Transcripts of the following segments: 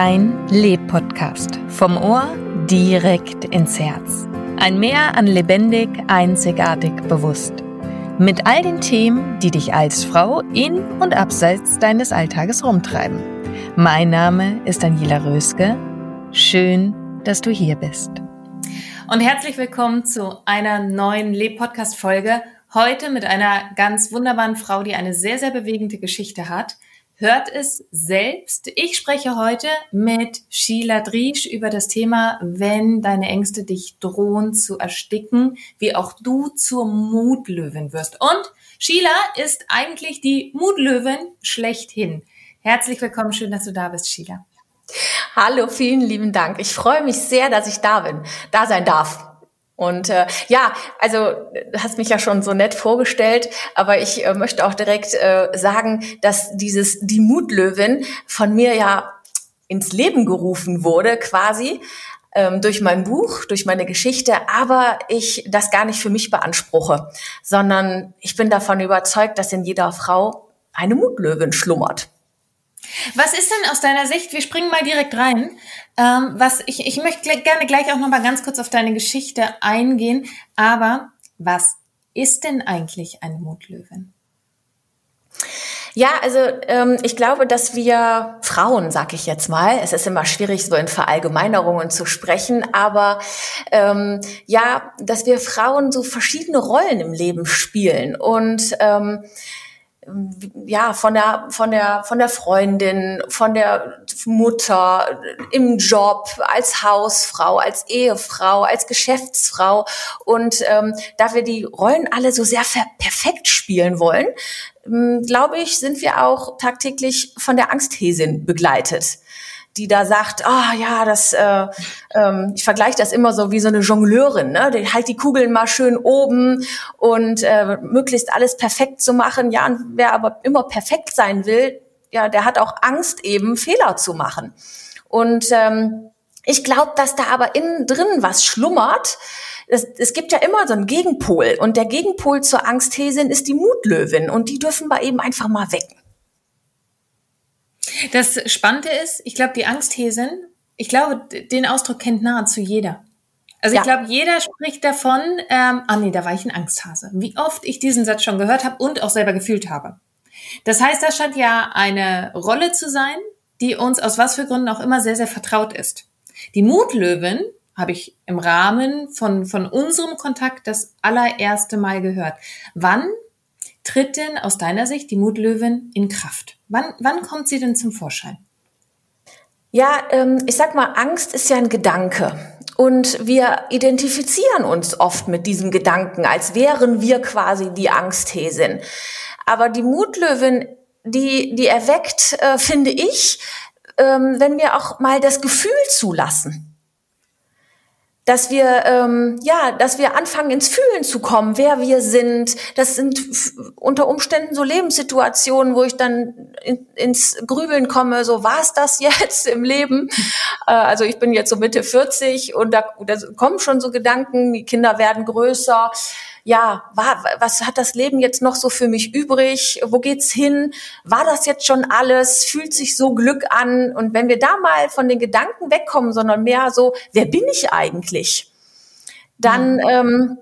Dein Leb-Podcast. Vom Ohr direkt ins Herz. Ein Meer an lebendig, einzigartig, bewusst. Mit all den Themen, die dich als Frau in und abseits deines Alltages rumtreiben. Mein Name ist Daniela Röske. Schön, dass du hier bist. Und herzlich willkommen zu einer neuen Leb-Podcast-Folge. Heute mit einer ganz wunderbaren Frau, die eine sehr, sehr bewegende Geschichte hat hört es selbst. Ich spreche heute mit Sheila Driesch über das Thema, wenn deine Ängste dich drohen zu ersticken, wie auch du zur Mutlöwin wirst. Und Sheila ist eigentlich die Mutlöwin schlechthin. Herzlich willkommen, schön, dass du da bist, Sheila. Hallo, vielen lieben Dank. Ich freue mich sehr, dass ich da bin, da sein darf. Und äh, ja, also du hast mich ja schon so nett vorgestellt, aber ich äh, möchte auch direkt äh, sagen, dass dieses die Mutlöwin von mir ja ins Leben gerufen wurde, quasi ähm, durch mein Buch, durch meine Geschichte, aber ich das gar nicht für mich beanspruche, sondern ich bin davon überzeugt, dass in jeder Frau eine Mutlöwin schlummert. Was ist denn aus deiner Sicht, wir springen mal direkt rein, ähm, was ich, ich möchte gerne gleich auch noch mal ganz kurz auf deine Geschichte eingehen, aber was ist denn eigentlich eine Mutlöwin? Ja, also ähm, ich glaube, dass wir Frauen, sag ich jetzt mal, es ist immer schwierig, so in Verallgemeinerungen zu sprechen, aber ähm, ja, dass wir Frauen so verschiedene Rollen im Leben spielen und ähm, ja, von der, von der, von der Freundin, von der Mutter, im Job, als Hausfrau, als Ehefrau, als Geschäftsfrau. Und ähm, da wir die Rollen alle so sehr perfekt spielen wollen, ähm, glaube ich, sind wir auch tagtäglich von der Angsthäsin begleitet die da sagt, ah oh, ja, das, äh, ähm, ich vergleiche das immer so wie so eine Jongleurin, ne? Die halt die Kugeln mal schön oben und äh, möglichst alles perfekt zu machen. Ja, und wer aber immer perfekt sein will, ja, der hat auch Angst, eben Fehler zu machen. Und ähm, ich glaube, dass da aber innen drin was schlummert. Es, es gibt ja immer so einen Gegenpol und der Gegenpol zur Angsthäsin ist die Mutlöwin und die dürfen wir eben einfach mal wecken. Das Spannende ist, ich glaube, die Angsthäsin, ich glaube, den Ausdruck kennt nahezu jeder. Also ja. ich glaube, jeder spricht davon, ähm, ah nee, da war ich ein Angsthase. Wie oft ich diesen Satz schon gehört habe und auch selber gefühlt habe. Das heißt, das scheint ja eine Rolle zu sein, die uns aus was für Gründen auch immer sehr, sehr vertraut ist. Die Mutlöwin habe ich im Rahmen von, von unserem Kontakt das allererste Mal gehört. Wann tritt denn aus deiner Sicht die Mutlöwin in Kraft? Wann, wann kommt sie denn zum Vorschein? Ja, ähm, ich sag mal, Angst ist ja ein Gedanke. Und wir identifizieren uns oft mit diesem Gedanken, als wären wir quasi die Angsthäsin. Aber die Mutlöwin, die, die erweckt, äh, finde ich, ähm, wenn wir auch mal das Gefühl zulassen dass wir ähm, ja, dass wir anfangen ins Fühlen zu kommen, wer wir sind. Das sind unter Umständen so Lebenssituationen, wo ich dann in, ins Grübeln komme. So war es das jetzt im Leben? Äh, also ich bin jetzt so Mitte 40 und da, da kommen schon so Gedanken. Die Kinder werden größer. Ja, war, was hat das Leben jetzt noch so für mich übrig? Wo geht's hin? War das jetzt schon alles? Fühlt sich so Glück an? Und wenn wir da mal von den Gedanken wegkommen, sondern mehr so, wer bin ich eigentlich? Dann, mhm. ähm,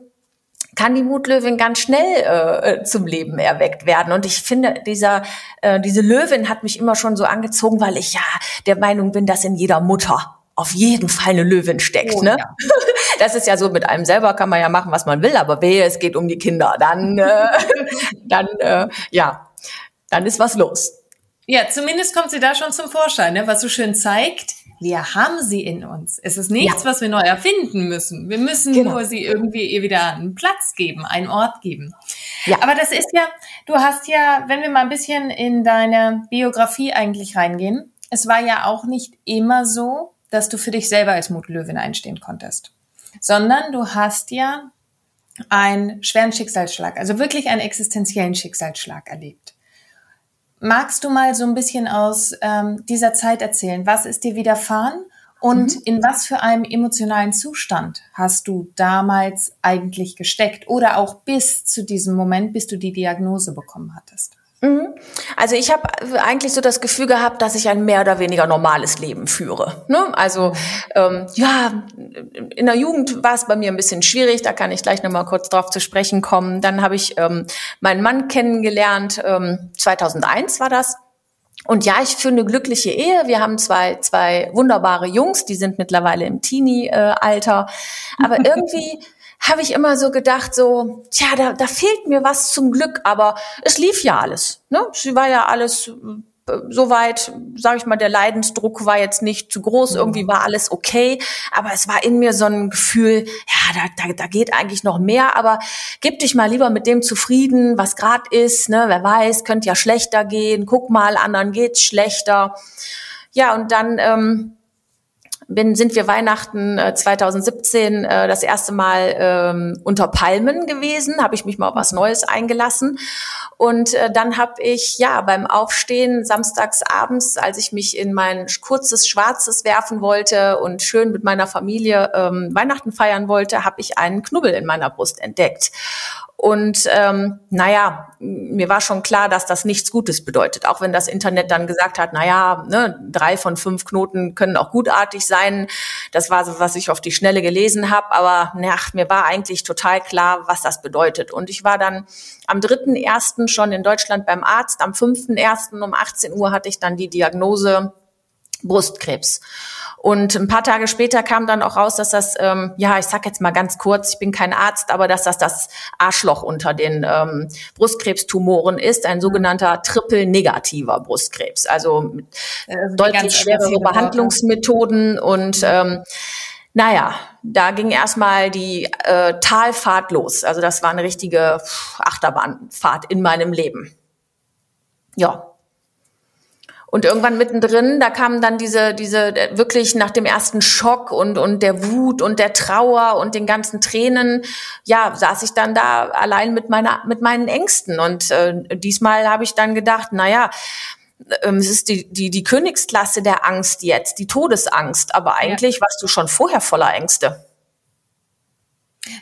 kann die Mutlöwin ganz schnell äh, zum Leben erweckt werden. Und ich finde, dieser, äh, diese Löwin hat mich immer schon so angezogen, weil ich ja der Meinung bin, dass in jeder Mutter auf jeden Fall eine Löwin steckt. Oh, ne? Ja. Das ist ja so, mit einem selber kann man ja machen, was man will, aber wehe, es geht um die Kinder. Dann, äh, dann äh, ja, dann ist was los. Ja, zumindest kommt sie da schon zum Vorschein, ne? was so schön zeigt, wir haben sie in uns. Es ist nichts, ja. was wir neu erfinden müssen. Wir müssen genau. nur sie irgendwie ihr wieder einen Platz geben, einen Ort geben. Ja. Aber das ist ja, du hast ja, wenn wir mal ein bisschen in deine Biografie eigentlich reingehen, es war ja auch nicht immer so, dass du für dich selber als Mutlöwin einstehen konntest, sondern du hast ja einen schweren Schicksalsschlag, also wirklich einen existenziellen Schicksalsschlag erlebt. Magst du mal so ein bisschen aus ähm, dieser Zeit erzählen? Was ist dir widerfahren und mhm. in was für einem emotionalen Zustand hast du damals eigentlich gesteckt oder auch bis zu diesem Moment, bis du die Diagnose bekommen hattest? Mhm. Also ich habe eigentlich so das Gefühl gehabt, dass ich ein mehr oder weniger normales Leben führe. Ne? Also ähm, ja, in der Jugend war es bei mir ein bisschen schwierig, da kann ich gleich nochmal kurz drauf zu sprechen kommen. Dann habe ich ähm, meinen Mann kennengelernt, ähm, 2001 war das. Und ja, ich führe eine glückliche Ehe. Wir haben zwei, zwei wunderbare Jungs, die sind mittlerweile im Teenie-Alter. Aber irgendwie habe ich immer so gedacht, so, tja, da, da fehlt mir was zum Glück, aber es lief ja alles. Ne? Sie war ja alles äh, soweit, sage ich mal, der Leidensdruck war jetzt nicht zu groß, mhm. irgendwie war alles okay, aber es war in mir so ein Gefühl, ja, da, da, da geht eigentlich noch mehr, aber gib dich mal lieber mit dem zufrieden, was gerade ist, ne? wer weiß, könnte ja schlechter gehen, guck mal, anderen geht's schlechter. Ja, und dann ähm, bin, sind wir Weihnachten äh, 2017 äh, das erste Mal ähm, unter Palmen gewesen, habe ich mich mal auf was Neues eingelassen. Und äh, dann habe ich ja beim Aufstehen samstags abends, als ich mich in mein kurzes Schwarzes werfen wollte und schön mit meiner Familie ähm, Weihnachten feiern wollte, habe ich einen Knubbel in meiner Brust entdeckt. Und ähm, naja, mir war schon klar, dass das nichts Gutes bedeutet. Auch wenn das Internet dann gesagt hat, naja, ne, drei von fünf Knoten können auch gutartig sein. Das war so, was ich auf die Schnelle gelesen habe. Aber na, mir war eigentlich total klar, was das bedeutet. Und ich war dann am 3.1. schon in Deutschland beim Arzt. Am 5.1. um 18 Uhr hatte ich dann die Diagnose Brustkrebs. Und ein paar Tage später kam dann auch raus, dass das, ähm, ja, ich sag jetzt mal ganz kurz, ich bin kein Arzt, aber dass das das Arschloch unter den ähm, Brustkrebstumoren ist, ein sogenannter triple-negativer Brustkrebs. Also mit also deutlich schwerere Behandlungsmethoden und ähm, naja, da ging erstmal die äh, Talfahrt los. Also das war eine richtige Achterbahnfahrt in meinem Leben. Ja, und irgendwann mittendrin, da kamen dann diese, diese äh, wirklich nach dem ersten Schock und, und der Wut und der Trauer und den ganzen Tränen, ja, saß ich dann da allein mit meiner, mit meinen Ängsten. Und äh, diesmal habe ich dann gedacht, na ja, ähm, es ist die, die, die Königsklasse der Angst jetzt, die Todesangst. Aber eigentlich ja. warst du schon vorher voller Ängste.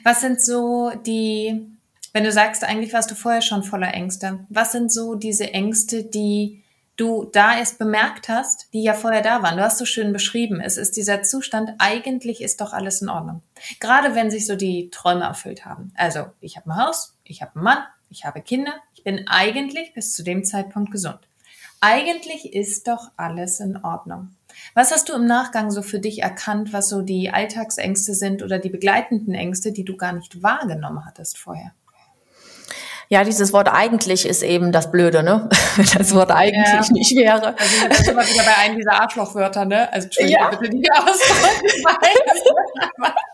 Was sind so die, wenn du sagst, eigentlich warst du vorher schon voller Ängste, was sind so diese Ängste, die du da erst bemerkt hast, die ja vorher da waren. Du hast so schön beschrieben, es ist dieser Zustand, eigentlich ist doch alles in Ordnung. Gerade wenn sich so die Träume erfüllt haben. Also, ich habe ein Haus, ich habe einen Mann, ich habe Kinder, ich bin eigentlich bis zu dem Zeitpunkt gesund. Eigentlich ist doch alles in Ordnung. Was hast du im Nachgang so für dich erkannt, was so die Alltagsängste sind oder die begleitenden Ängste, die du gar nicht wahrgenommen hattest vorher? Ja, dieses Wort eigentlich ist eben das Blöde, ne? das Wort eigentlich ja. nicht wäre. Also das ist immer wieder bei einem dieser Arschlochwörter, ne? Also Entschuldigung ja. bitte die Ausdruck.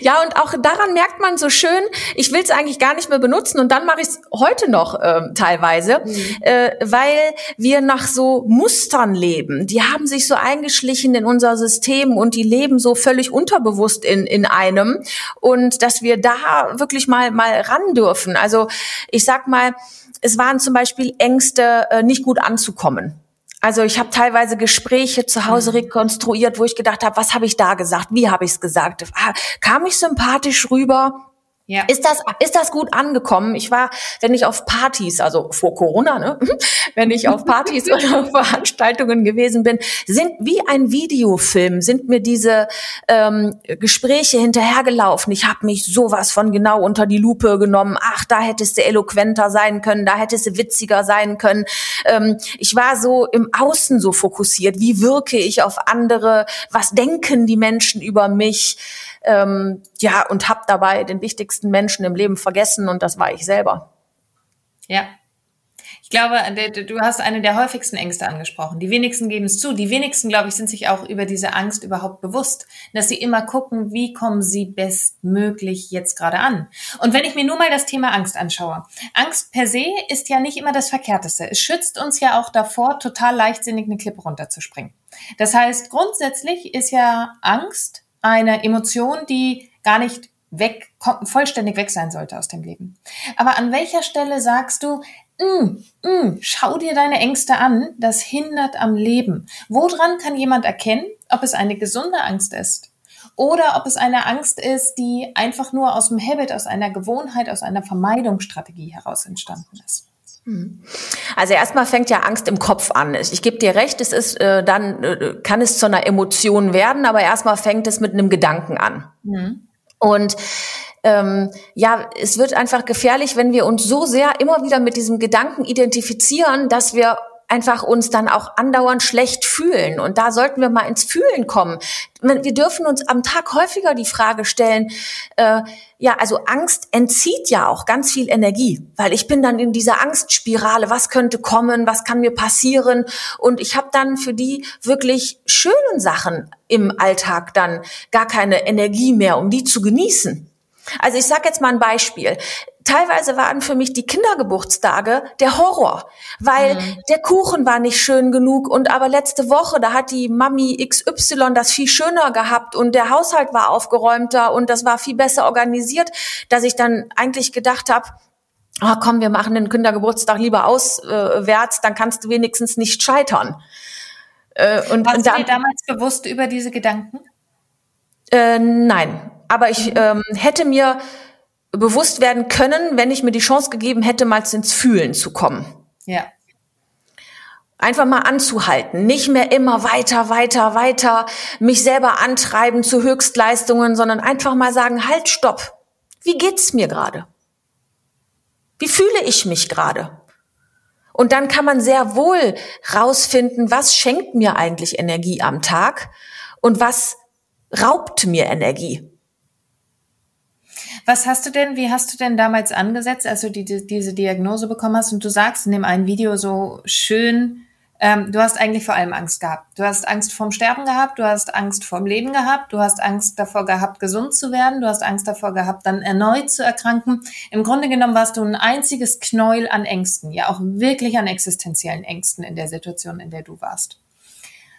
ja, und auch daran merkt man so schön, ich will es eigentlich gar nicht mehr benutzen und dann mache ich es heute noch ähm, teilweise, mhm. äh, weil wir nach so Mustern leben. Die haben sich so eingeschlichen in unser System und die leben so völlig unterbewusst in, in einem und dass wir da wirklich mal, mal ran dürfen. Also ich sag mal, es waren zum Beispiel Ängste, äh, nicht gut anzukommen. Also ich habe teilweise Gespräche zu Hause mhm. rekonstruiert, wo ich gedacht habe, was habe ich da gesagt, wie habe ich es gesagt? Ah, kam ich sympathisch rüber? Ja. Ist das, ist das gut angekommen? Ich war, wenn ich auf Partys, also vor Corona, ne, wenn ich auf Partys oder Veranstaltungen gewesen bin, sind wie ein Videofilm, sind mir diese ähm, Gespräche hinterhergelaufen. Ich habe mich sowas von genau unter die Lupe genommen. Ach, da hättest du eloquenter sein können, da hättest du witziger sein können. Ähm, ich war so im Außen so fokussiert. Wie wirke ich auf andere? Was denken die Menschen über mich? Ähm, ja, und habe dabei den wichtigsten Menschen im Leben vergessen und das war ich selber. Ja. Ich glaube, du hast eine der häufigsten Ängste angesprochen. Die wenigsten geben es zu. Die wenigsten, glaube ich, sind sich auch über diese Angst überhaupt bewusst, dass sie immer gucken, wie kommen sie bestmöglich jetzt gerade an. Und wenn ich mir nur mal das Thema Angst anschaue. Angst per se ist ja nicht immer das Verkehrteste. Es schützt uns ja auch davor, total leichtsinnig eine Klippe runterzuspringen. Das heißt, grundsätzlich ist ja Angst eine Emotion, die gar nicht weg, vollständig weg sein sollte aus dem Leben. Aber an welcher Stelle sagst du, mm, mm, schau dir deine Ängste an, das hindert am Leben. Woran kann jemand erkennen, ob es eine gesunde Angst ist oder ob es eine Angst ist, die einfach nur aus dem Habit, aus einer Gewohnheit, aus einer Vermeidungsstrategie heraus entstanden ist? Also erstmal fängt ja Angst im Kopf an. Ich gebe dir recht, es ist äh, dann äh, kann es zu einer Emotion werden, aber erstmal fängt es mit einem Gedanken an. Mhm. Und ähm, ja, es wird einfach gefährlich, wenn wir uns so sehr immer wieder mit diesem Gedanken identifizieren, dass wir einfach uns dann auch andauernd schlecht fühlen. Und da sollten wir mal ins Fühlen kommen. Wir dürfen uns am Tag häufiger die Frage stellen, äh, ja, also Angst entzieht ja auch ganz viel Energie, weil ich bin dann in dieser Angstspirale, was könnte kommen, was kann mir passieren und ich habe dann für die wirklich schönen Sachen im Alltag dann gar keine Energie mehr, um die zu genießen. Also ich sage jetzt mal ein Beispiel teilweise waren für mich die Kindergeburtstage der Horror, weil mhm. der Kuchen war nicht schön genug und aber letzte Woche, da hat die Mami XY das viel schöner gehabt und der Haushalt war aufgeräumter und das war viel besser organisiert, dass ich dann eigentlich gedacht habe, oh, komm, wir machen den Kindergeburtstag lieber auswärts, dann kannst du wenigstens nicht scheitern. Äh, und, Warst und dann, du dir damals bewusst über diese Gedanken? Äh, nein, aber ich ähm, hätte mir bewusst werden können, wenn ich mir die Chance gegeben hätte, mal ins Fühlen zu kommen. Ja. Einfach mal anzuhalten, nicht mehr immer weiter, weiter, weiter mich selber antreiben zu Höchstleistungen, sondern einfach mal sagen, halt, stopp. Wie geht's mir gerade? Wie fühle ich mich gerade? Und dann kann man sehr wohl rausfinden, was schenkt mir eigentlich Energie am Tag und was raubt mir Energie. Was hast du denn, wie hast du denn damals angesetzt, als du die, die, diese Diagnose bekommen hast? Und du sagst in dem einen Video so schön, ähm, du hast eigentlich vor allem Angst gehabt. Du hast Angst vorm Sterben gehabt, du hast Angst vorm Leben gehabt, du hast Angst davor gehabt, gesund zu werden, du hast Angst davor gehabt, dann erneut zu erkranken. Im Grunde genommen warst du ein einziges Knäuel an Ängsten, ja auch wirklich an existenziellen Ängsten in der Situation, in der du warst.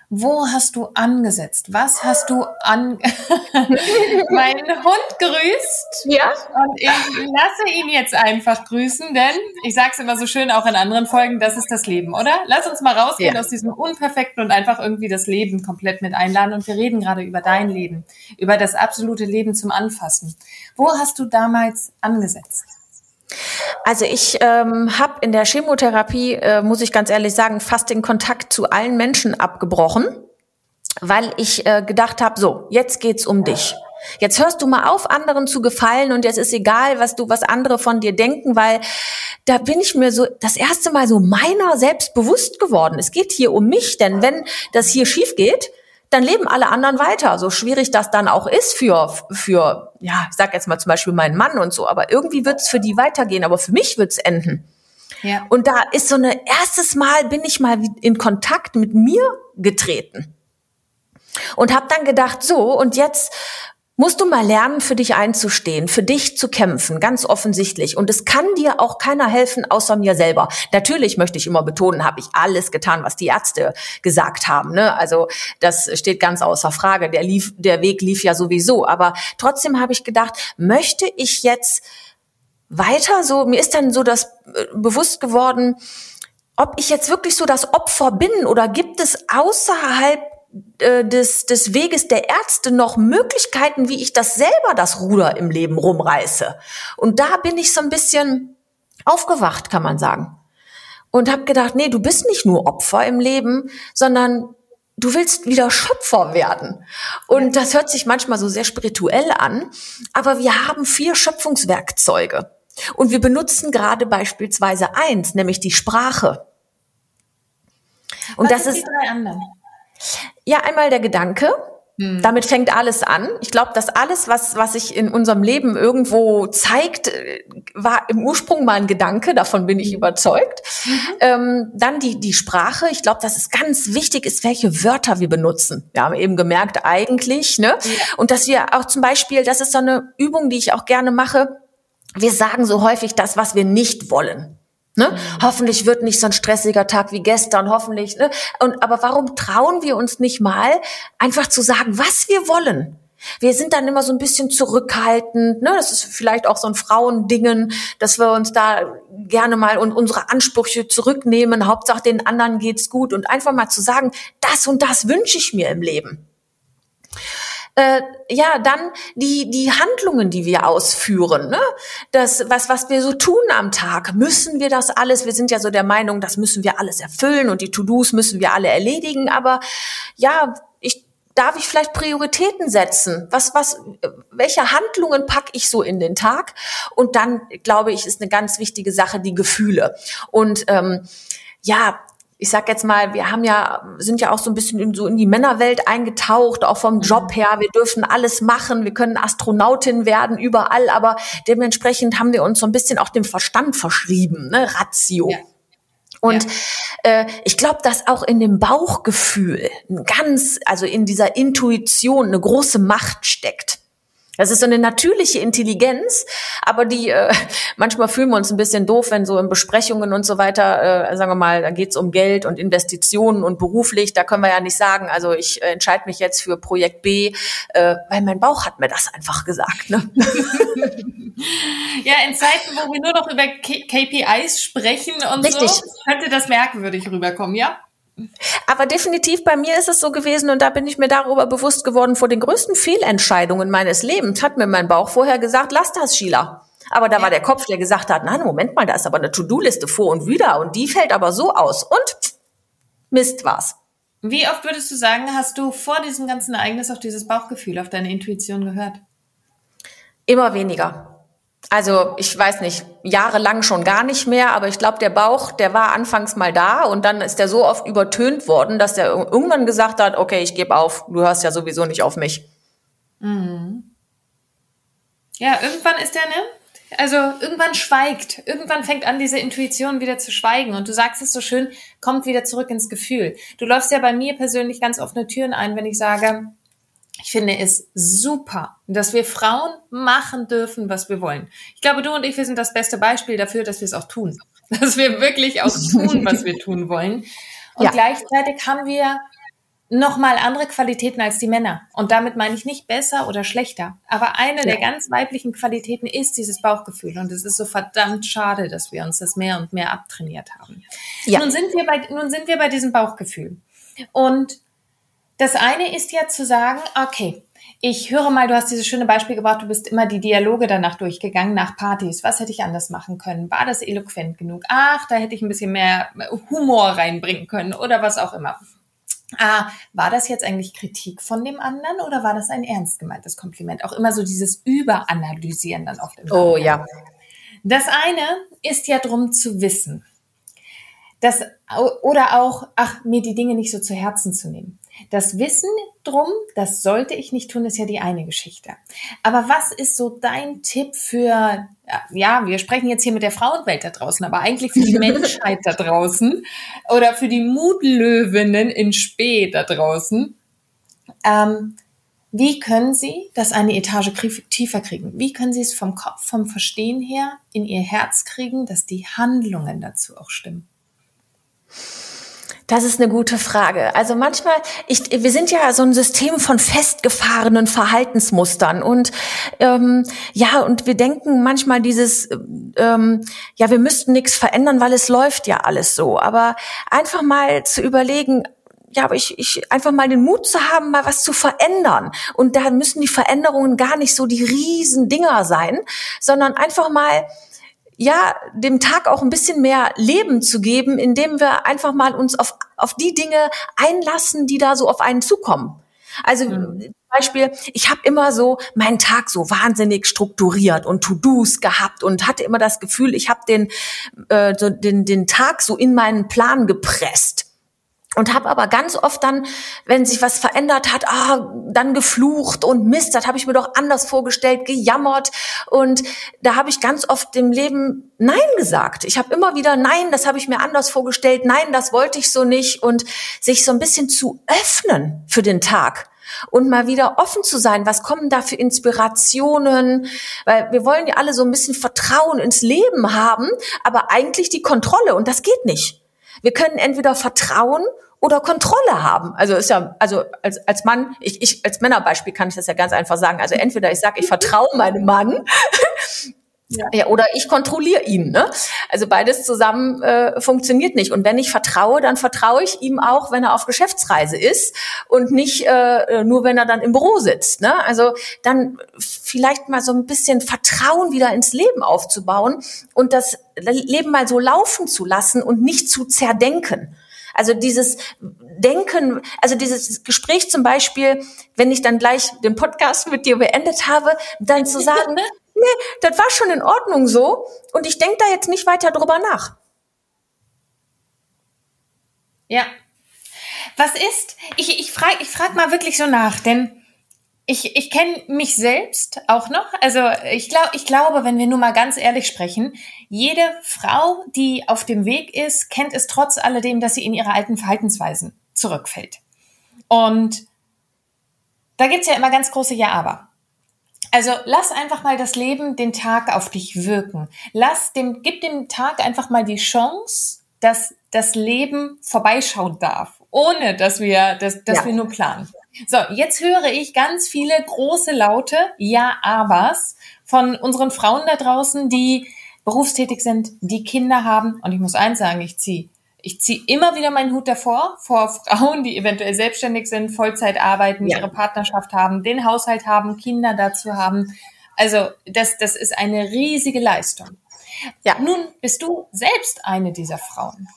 Wo hast du angesetzt? Was hast du an... mein Hund grüßt. Ja. Und ich lasse ihn jetzt einfach grüßen, denn ich sage es immer so schön auch in anderen Folgen, das ist das Leben, oder? Lass uns mal rausgehen ja. aus diesem Unperfekten und einfach irgendwie das Leben komplett mit einladen. Und wir reden gerade über dein Leben, über das absolute Leben zum Anfassen. Wo hast du damals angesetzt? Also ich ähm, habe in der Chemotherapie, äh, muss ich ganz ehrlich sagen, fast den Kontakt zu allen Menschen abgebrochen, weil ich äh, gedacht habe, so, jetzt geht's um dich. Jetzt hörst du mal auf, anderen zu gefallen und jetzt ist egal, was du, was andere von dir denken, weil da bin ich mir so das erste Mal so meiner selbst bewusst geworden. Es geht hier um mich, denn wenn das hier schief geht, dann leben alle anderen weiter. So schwierig das dann auch ist für, für, ja, ich sag jetzt mal zum Beispiel meinen Mann und so, aber irgendwie wird es für die weitergehen, aber für mich wird es enden. Ja. Und da ist so eine erstes Mal bin ich mal in Kontakt mit mir getreten und habe dann gedacht, so und jetzt musst du mal lernen, für dich einzustehen, für dich zu kämpfen, ganz offensichtlich. Und es kann dir auch keiner helfen, außer mir selber. Natürlich möchte ich immer betonen, habe ich alles getan, was die Ärzte gesagt haben. Ne? Also das steht ganz außer Frage. Der, lief, der Weg lief ja sowieso. Aber trotzdem habe ich gedacht, möchte ich jetzt weiter so, mir ist dann so das äh, bewusst geworden, ob ich jetzt wirklich so das Opfer bin oder gibt es außerhalb äh, des, des Weges der Ärzte noch Möglichkeiten, wie ich das selber das Ruder im Leben rumreiße. Und da bin ich so ein bisschen aufgewacht, kann man sagen. Und habe gedacht, nee, du bist nicht nur Opfer im Leben, sondern du willst wieder Schöpfer werden. Und das hört sich manchmal so sehr spirituell an, aber wir haben vier Schöpfungswerkzeuge. Und wir benutzen gerade beispielsweise eins, nämlich die Sprache. Und Was das ist, ja einmal der Gedanke. Hm. Damit fängt alles an. Ich glaube, dass alles, was, was sich in unserem Leben irgendwo zeigt, äh, war im Ursprung mal ein Gedanke, davon bin ich mhm. überzeugt. Mhm. Ähm, dann die, die Sprache. Ich glaube, dass es ganz wichtig ist, welche Wörter wir benutzen. Wir haben eben gemerkt, eigentlich, ne? Ja. Und dass wir auch zum Beispiel, das ist so eine Übung, die ich auch gerne mache, wir sagen so häufig das, was wir nicht wollen. Ne? Mhm. Hoffentlich wird nicht so ein stressiger Tag wie gestern, hoffentlich. Ne? Und, aber warum trauen wir uns nicht mal, einfach zu sagen, was wir wollen? Wir sind dann immer so ein bisschen zurückhaltend. Ne? Das ist vielleicht auch so ein Frauendingen, dass wir uns da gerne mal und unsere Ansprüche zurücknehmen. Hauptsache den anderen geht's gut und einfach mal zu sagen, das und das wünsche ich mir im Leben äh, ja dann die die Handlungen, die wir ausführen, ne? das was was wir so tun am Tag, müssen wir das alles? Wir sind ja so der Meinung, das müssen wir alles erfüllen und die To-dos müssen wir alle erledigen, aber ja ich Darf ich vielleicht Prioritäten setzen? Was, was, welche Handlungen packe ich so in den Tag? Und dann, glaube ich, ist eine ganz wichtige Sache die Gefühle. Und ähm, ja, ich sag jetzt mal, wir haben ja, sind ja auch so ein bisschen in, so in die Männerwelt eingetaucht, auch vom Job her. Wir dürfen alles machen. Wir können Astronautin werden, überall. Aber dementsprechend haben wir uns so ein bisschen auch dem Verstand verschrieben, ne? Ratio. Ja. Und ja. äh, ich glaube, dass auch in dem Bauchgefühl ganz, also in dieser Intuition eine große Macht steckt. Das ist so eine natürliche Intelligenz, aber die äh, manchmal fühlen wir uns ein bisschen doof, wenn so in Besprechungen und so weiter, äh, sagen wir mal, da geht's um Geld und Investitionen und beruflich, da können wir ja nicht sagen, also ich äh, entscheide mich jetzt für Projekt B, äh, weil mein Bauch hat mir das einfach gesagt. Ne? ja, in Zeiten, wo wir nur noch über K KPIs sprechen und Richtig. so, könnte das merkwürdig rüberkommen, ja? Aber definitiv bei mir ist es so gewesen und da bin ich mir darüber bewusst geworden, vor den größten Fehlentscheidungen meines Lebens hat mir mein Bauch vorher gesagt, lass das, Sheila. Aber da war der Kopf, der gesagt hat, nein, Moment mal, da ist aber eine To-Do-Liste vor und wieder und die fällt aber so aus und Mist war's. Wie oft würdest du sagen, hast du vor diesem ganzen Ereignis auf dieses Bauchgefühl, auf deine Intuition gehört? Immer weniger. Also ich weiß nicht, jahrelang schon gar nicht mehr, aber ich glaube, der Bauch, der war anfangs mal da und dann ist der so oft übertönt worden, dass der irgendwann gesagt hat, okay, ich gebe auf, du hörst ja sowieso nicht auf mich. Mhm. Ja, irgendwann ist der, ne? Also irgendwann schweigt, irgendwann fängt an, diese Intuition wieder zu schweigen. Und du sagst es so schön, kommt wieder zurück ins Gefühl. Du läufst ja bei mir persönlich ganz offene Türen ein, wenn ich sage, ich finde es super, dass wir Frauen machen dürfen, was wir wollen. Ich glaube, du und ich, wir sind das beste Beispiel dafür, dass wir es auch tun. Dass wir wirklich auch tun, was wir tun wollen. Und ja. gleichzeitig haben wir nochmal andere Qualitäten als die Männer. Und damit meine ich nicht besser oder schlechter. Aber eine ja. der ganz weiblichen Qualitäten ist dieses Bauchgefühl. Und es ist so verdammt schade, dass wir uns das mehr und mehr abtrainiert haben. Ja. Nun sind wir bei, nun sind wir bei diesem Bauchgefühl. Und das eine ist ja zu sagen, okay, ich höre mal, du hast dieses schöne Beispiel gebracht, du bist immer die Dialoge danach durchgegangen, nach Partys. Was hätte ich anders machen können? War das eloquent genug? Ach, da hätte ich ein bisschen mehr Humor reinbringen können oder was auch immer. Ah, war das jetzt eigentlich Kritik von dem anderen oder war das ein ernst gemeintes Kompliment? Auch immer so dieses Überanalysieren dann oft. Oh ja. Das eine ist ja drum zu wissen. Das, oder auch, ach, mir die Dinge nicht so zu Herzen zu nehmen. Das Wissen drum, das sollte ich nicht tun, ist ja die eine Geschichte. Aber was ist so dein Tipp für, ja, wir sprechen jetzt hier mit der Frauenwelt da draußen, aber eigentlich für die Menschheit da draußen oder für die Mutlöwinnen in Spee da draußen? Ähm, wie können Sie das eine Etage tiefer kriegen? Wie können Sie es vom Kopf, vom Verstehen her in Ihr Herz kriegen, dass die Handlungen dazu auch stimmen? Das ist eine gute Frage. Also manchmal, ich, wir sind ja so ein System von festgefahrenen Verhaltensmustern und ähm, ja, und wir denken manchmal dieses, ähm, ja, wir müssten nichts verändern, weil es läuft ja alles so. Aber einfach mal zu überlegen, ja, aber ich, ich einfach mal den Mut zu haben, mal was zu verändern. Und da müssen die Veränderungen gar nicht so die riesen Dinger sein, sondern einfach mal ja, dem Tag auch ein bisschen mehr Leben zu geben, indem wir einfach mal uns auf, auf die Dinge einlassen, die da so auf einen zukommen. Also mhm. zum Beispiel, ich habe immer so meinen Tag so wahnsinnig strukturiert und To-Dos gehabt und hatte immer das Gefühl, ich habe den, äh, so den, den Tag so in meinen Plan gepresst und habe aber ganz oft dann, wenn sich was verändert hat, ah, dann geflucht und Mist, das habe ich mir doch anders vorgestellt, gejammert und da habe ich ganz oft dem Leben Nein gesagt. Ich habe immer wieder Nein, das habe ich mir anders vorgestellt, Nein, das wollte ich so nicht und sich so ein bisschen zu öffnen für den Tag und mal wieder offen zu sein, was kommen da für Inspirationen, weil wir wollen ja alle so ein bisschen Vertrauen ins Leben haben, aber eigentlich die Kontrolle und das geht nicht. Wir können entweder vertrauen oder Kontrolle haben. Also ist ja, also als, als Mann, ich, ich als Männerbeispiel kann ich das ja ganz einfach sagen. Also entweder ich sage, ich vertraue meinem Mann ja. ja, oder ich kontrolliere ihn. Ne? Also beides zusammen äh, funktioniert nicht. Und wenn ich vertraue, dann vertraue ich ihm auch, wenn er auf Geschäftsreise ist und nicht äh, nur, wenn er dann im Büro sitzt. Ne? Also dann vielleicht mal so ein bisschen Vertrauen wieder ins Leben aufzubauen und das Leben mal so laufen zu lassen und nicht zu zerdenken. Also dieses Denken, also dieses Gespräch zum Beispiel, wenn ich dann gleich den Podcast mit dir beendet habe, dann zu sagen, nee, das war schon in Ordnung so und ich denke da jetzt nicht weiter drüber nach. Ja. Was ist, ich, ich frage ich frag mal wirklich so nach, denn ich, ich kenne mich selbst auch noch. Also ich, glaub, ich glaube, wenn wir nur mal ganz ehrlich sprechen, jede Frau, die auf dem Weg ist, kennt es trotz alledem, dass sie in ihre alten Verhaltensweisen zurückfällt. Und da gibt's ja immer ganz große Ja-Aber. Also lass einfach mal das Leben den Tag auf dich wirken. Lass dem, gib dem Tag einfach mal die Chance, dass das Leben vorbeischauen darf, ohne dass wir, dass, dass ja. wir nur planen. So, jetzt höre ich ganz viele große, laute Ja-Abers von unseren Frauen da draußen, die berufstätig sind, die Kinder haben. Und ich muss eins sagen, ich ziehe ich ziehe immer wieder meinen Hut davor, vor Frauen, die eventuell selbstständig sind, Vollzeit arbeiten, ja. ihre Partnerschaft haben, den Haushalt haben, Kinder dazu haben. Also das, das ist eine riesige Leistung. Ja. Nun bist du selbst eine dieser Frauen.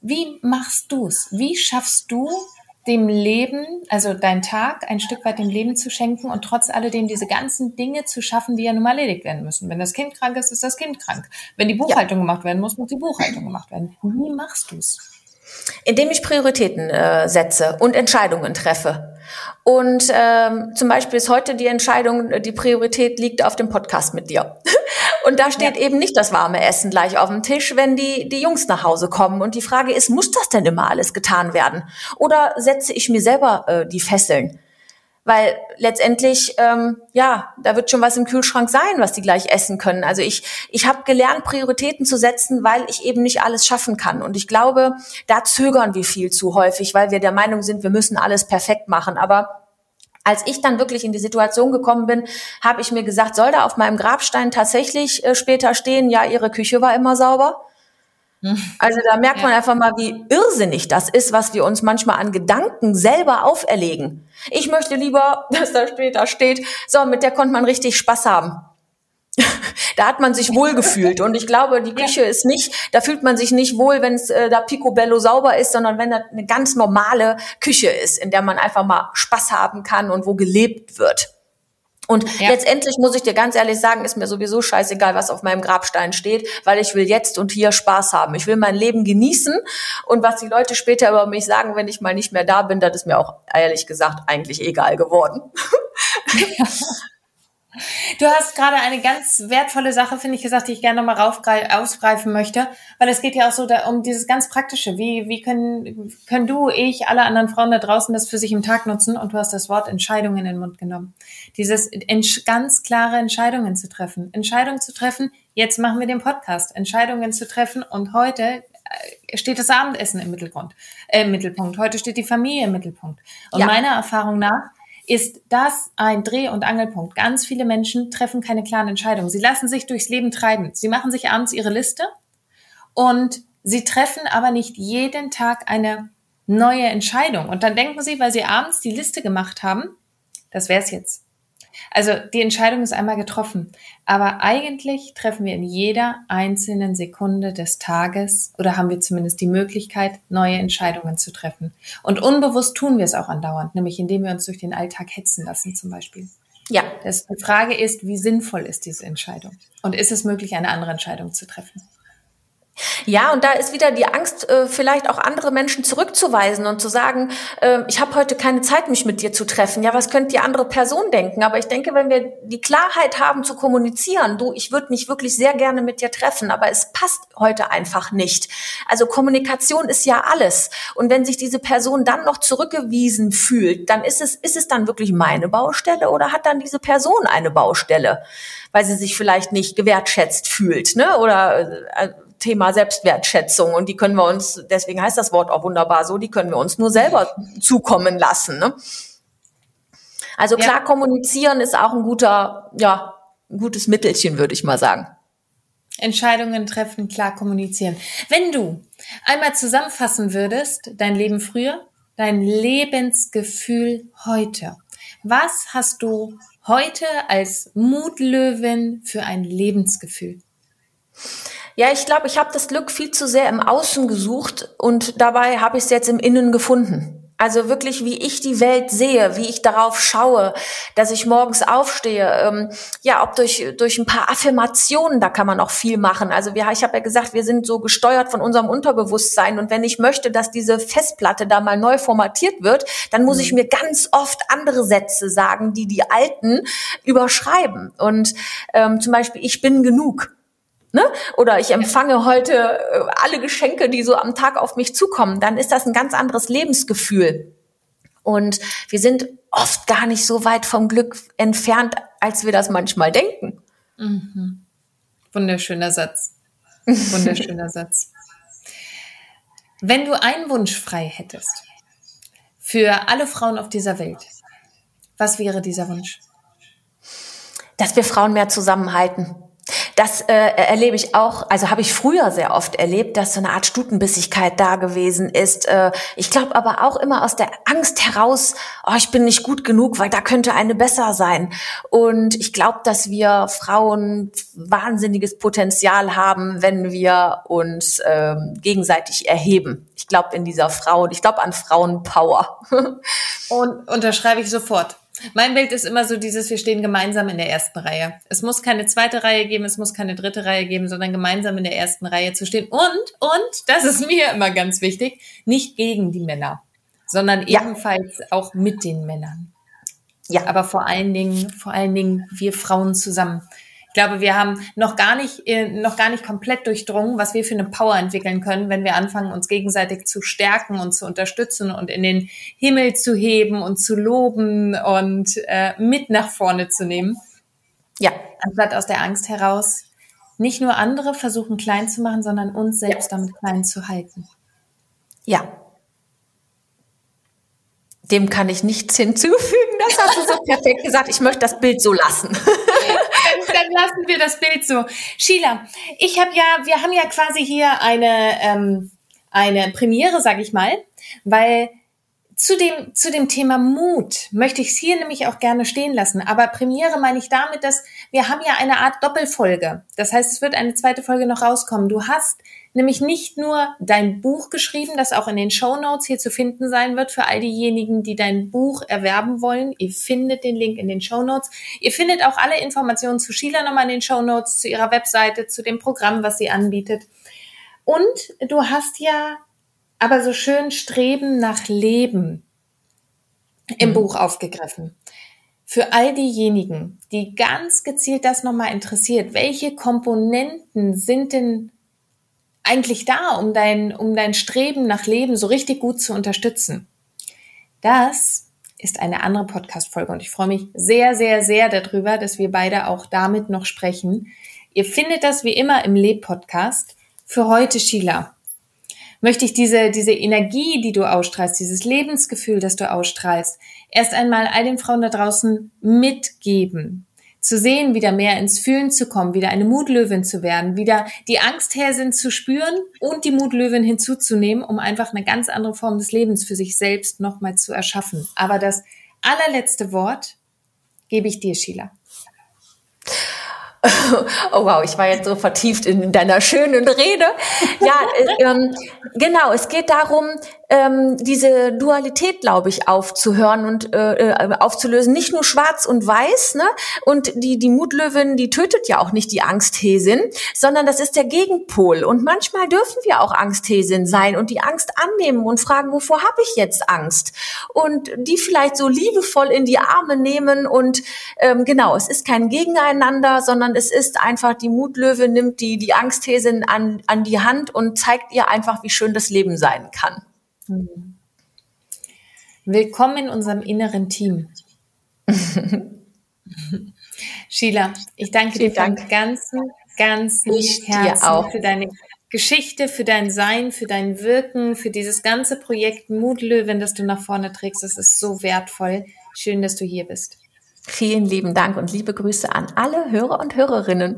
Wie machst du's? Wie schaffst du dem Leben, also dein Tag, ein Stück weit dem Leben zu schenken und trotz alledem diese ganzen Dinge zu schaffen, die ja nun mal erledigt werden müssen. Wenn das Kind krank ist, ist das Kind krank. Wenn die Buchhaltung ja. gemacht werden muss, muss die Buchhaltung gemacht werden. Wie machst du es? Indem ich Prioritäten äh, setze und Entscheidungen treffe. Und ähm, zum Beispiel ist heute die Entscheidung, die Priorität liegt auf dem Podcast mit dir. Und da steht ja. eben nicht das warme Essen gleich auf dem Tisch, wenn die, die Jungs nach Hause kommen. Und die Frage ist, muss das denn immer alles getan werden? Oder setze ich mir selber äh, die Fesseln? Weil letztendlich, ähm, ja, da wird schon was im Kühlschrank sein, was die gleich essen können. Also ich, ich habe gelernt, Prioritäten zu setzen, weil ich eben nicht alles schaffen kann. Und ich glaube, da zögern wir viel zu häufig, weil wir der Meinung sind, wir müssen alles perfekt machen. Aber als ich dann wirklich in die Situation gekommen bin, habe ich mir gesagt, soll da auf meinem Grabstein tatsächlich äh, später stehen, ja, ihre Küche war immer sauber? Hm. Also da merkt man einfach mal, wie irrsinnig das ist, was wir uns manchmal an Gedanken selber auferlegen. Ich möchte lieber, dass da später steht, so, mit der konnte man richtig Spaß haben. da hat man sich wohlgefühlt. Und ich glaube, die Küche ja. ist nicht, da fühlt man sich nicht wohl, wenn es äh, da picobello sauber ist, sondern wenn da eine ganz normale Küche ist, in der man einfach mal Spaß haben kann und wo gelebt wird. Und ja. letztendlich muss ich dir ganz ehrlich sagen, ist mir sowieso scheißegal, was auf meinem Grabstein steht, weil ich will jetzt und hier Spaß haben. Ich will mein Leben genießen und was die Leute später über mich sagen, wenn ich mal nicht mehr da bin, das ist mir auch ehrlich gesagt eigentlich egal geworden. Du hast gerade eine ganz wertvolle Sache, finde ich, gesagt, die ich gerne nochmal aufgreifen möchte, weil es geht ja auch so da, um dieses ganz Praktische. Wie, wie können, können du, ich, alle anderen Frauen da draußen das für sich im Tag nutzen? Und du hast das Wort Entscheidungen in den Mund genommen. Dieses ganz klare Entscheidungen zu treffen. Entscheidungen zu treffen, jetzt machen wir den Podcast. Entscheidungen zu treffen und heute äh, steht das Abendessen im Mittelpunkt. Äh, im Mittelpunkt. Heute steht die Familie im Mittelpunkt. Und ja. meiner Erfahrung nach ist das ein Dreh- und Angelpunkt. Ganz viele Menschen treffen keine klaren Entscheidungen. Sie lassen sich durchs Leben treiben. Sie machen sich abends ihre Liste und sie treffen aber nicht jeden Tag eine neue Entscheidung. Und dann denken sie, weil sie abends die Liste gemacht haben, das wäre es jetzt. Also die Entscheidung ist einmal getroffen. Aber eigentlich treffen wir in jeder einzelnen Sekunde des Tages oder haben wir zumindest die Möglichkeit, neue Entscheidungen zu treffen. Und unbewusst tun wir es auch andauernd, nämlich indem wir uns durch den Alltag hetzen lassen zum Beispiel. Ja. Das, die Frage ist, wie sinnvoll ist diese Entscheidung? Und ist es möglich, eine andere Entscheidung zu treffen? Ja, und da ist wieder die Angst, äh, vielleicht auch andere Menschen zurückzuweisen und zu sagen, äh, ich habe heute keine Zeit, mich mit dir zu treffen. Ja, was könnte die andere Person denken? Aber ich denke, wenn wir die Klarheit haben zu kommunizieren, du, ich würde mich wirklich sehr gerne mit dir treffen, aber es passt heute einfach nicht. Also Kommunikation ist ja alles. Und wenn sich diese Person dann noch zurückgewiesen fühlt, dann ist es, ist es dann wirklich meine Baustelle oder hat dann diese Person eine Baustelle? Weil sie sich vielleicht nicht gewertschätzt fühlt, ne? Oder äh, Thema Selbstwertschätzung und die können wir uns, deswegen heißt das Wort auch wunderbar so, die können wir uns nur selber zukommen lassen. Ne? Also klar ja. kommunizieren ist auch ein guter, ja, ein gutes Mittelchen, würde ich mal sagen. Entscheidungen treffen, klar kommunizieren. Wenn du einmal zusammenfassen würdest, dein Leben früher, dein Lebensgefühl heute. Was hast du heute als Mutlöwen für ein Lebensgefühl? Ja, ich glaube, ich habe das Glück viel zu sehr im Außen gesucht und dabei habe ich es jetzt im Innen gefunden. Also wirklich, wie ich die Welt sehe, wie ich darauf schaue, dass ich morgens aufstehe. Ähm, ja, ob durch durch ein paar Affirmationen, da kann man auch viel machen. Also wir, ich habe ja gesagt, wir sind so gesteuert von unserem Unterbewusstsein und wenn ich möchte, dass diese Festplatte da mal neu formatiert wird, dann muss mhm. ich mir ganz oft andere Sätze sagen, die die alten überschreiben. Und ähm, zum Beispiel, ich bin genug. Ne? Oder ich empfange heute äh, alle Geschenke, die so am Tag auf mich zukommen, dann ist das ein ganz anderes Lebensgefühl. Und wir sind oft gar nicht so weit vom Glück entfernt, als wir das manchmal denken. Mhm. Wunderschöner Satz. Wunderschöner Satz. Wenn du einen Wunsch frei hättest für alle Frauen auf dieser Welt, was wäre dieser Wunsch? Dass wir Frauen mehr zusammenhalten das äh, erlebe ich auch, also habe ich früher sehr oft erlebt, dass so eine Art Stutenbissigkeit da gewesen ist. Äh, ich glaube aber auch immer aus der Angst heraus, oh, ich bin nicht gut genug, weil da könnte eine besser sein. Und ich glaube, dass wir Frauen wahnsinniges Potenzial haben, wenn wir uns äh, gegenseitig erheben. Ich glaube in dieser Frau, ich glaube an Frauenpower. Und unterschreibe ich sofort. Mein Bild ist immer so dieses, wir stehen gemeinsam in der ersten Reihe. Es muss keine zweite Reihe geben, es muss keine dritte Reihe geben, sondern gemeinsam in der ersten Reihe zu stehen. Und, und, das ist mir immer ganz wichtig, nicht gegen die Männer, sondern ja. ebenfalls auch mit den Männern. Ja. Aber vor allen Dingen, vor allen Dingen wir Frauen zusammen. Ich glaube, wir haben noch gar nicht, äh, noch gar nicht komplett durchdrungen, was wir für eine Power entwickeln können, wenn wir anfangen, uns gegenseitig zu stärken und zu unterstützen und in den Himmel zu heben und zu loben und äh, mit nach vorne zu nehmen. Ja. Anstatt aus der Angst heraus nicht nur andere versuchen klein zu machen, sondern uns selbst ja. damit klein zu halten. Ja. Dem kann ich nichts hinzufügen. Das hast du so perfekt gesagt. Ich möchte das Bild so lassen. dann lassen wir das Bild so. Sheila, ich habe ja, wir haben ja quasi hier eine, ähm, eine Premiere, sag ich mal, weil zu dem, zu dem Thema Mut möchte ich es hier nämlich auch gerne stehen lassen. Aber Premiere meine ich damit, dass wir haben ja eine Art Doppelfolge. Das heißt, es wird eine zweite Folge noch rauskommen. Du hast nämlich nicht nur dein Buch geschrieben, das auch in den Show Notes hier zu finden sein wird für all diejenigen, die dein Buch erwerben wollen. Ihr findet den Link in den Show Notes. Ihr findet auch alle Informationen zu Sheila nochmal in den Show Notes, zu ihrer Webseite, zu dem Programm, was sie anbietet. Und du hast ja aber so schön Streben nach Leben im mhm. Buch aufgegriffen. Für all diejenigen, die ganz gezielt das nochmal interessiert, welche Komponenten sind denn eigentlich da, um dein, um dein Streben nach Leben so richtig gut zu unterstützen? Das ist eine andere Podcast-Folge und ich freue mich sehr, sehr, sehr darüber, dass wir beide auch damit noch sprechen. Ihr findet das wie immer im Leb-Podcast. Für heute, Sheila, möchte ich diese, diese Energie, die du ausstrahlst, dieses Lebensgefühl, das du ausstrahlst, erst einmal all den Frauen da draußen mitgeben. Zu sehen, wieder mehr ins Fühlen zu kommen, wieder eine Mutlöwin zu werden, wieder die Angsthäsin zu spüren und die Mutlöwin hinzuzunehmen, um einfach eine ganz andere Form des Lebens für sich selbst nochmal zu erschaffen. Aber das allerletzte Wort gebe ich dir, Sheila. Oh wow, ich war jetzt so vertieft in deiner schönen Rede. Ja, äh, ähm, genau, es geht darum, ähm, diese Dualität, glaube ich, aufzuhören und äh, äh, aufzulösen. Nicht nur schwarz und weiß, ne? Und die, die Mutlöwin, die tötet ja auch nicht die Angsthäsin, sondern das ist der Gegenpol. Und manchmal dürfen wir auch Angsthäsin sein und die Angst annehmen und fragen, wovor habe ich jetzt Angst? Und die vielleicht so liebevoll in die Arme nehmen und ähm, genau, es ist kein Gegeneinander, sondern es ist einfach, die Mutlöwe nimmt die, die Angsthäsin an, an die Hand und zeigt ihr einfach, wie schön das Leben sein kann. Mhm. Willkommen in unserem inneren Team. Sheila, ich danke Vielen dir von Dank. ganzem, ganzem ich Herzen auch. für deine Geschichte, für dein Sein, für dein Wirken, für dieses ganze Projekt Mutlöwen, das du nach vorne trägst. Das ist so wertvoll. Schön, dass du hier bist. Vielen lieben Dank und liebe Grüße an alle Hörer und Hörerinnen.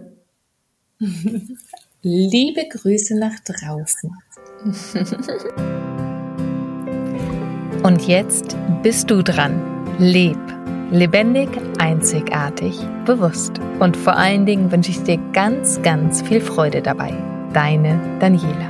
liebe Grüße nach draußen. Und jetzt bist du dran. Leb. Lebendig, einzigartig, bewusst. Und vor allen Dingen wünsche ich dir ganz, ganz viel Freude dabei. Deine Daniela.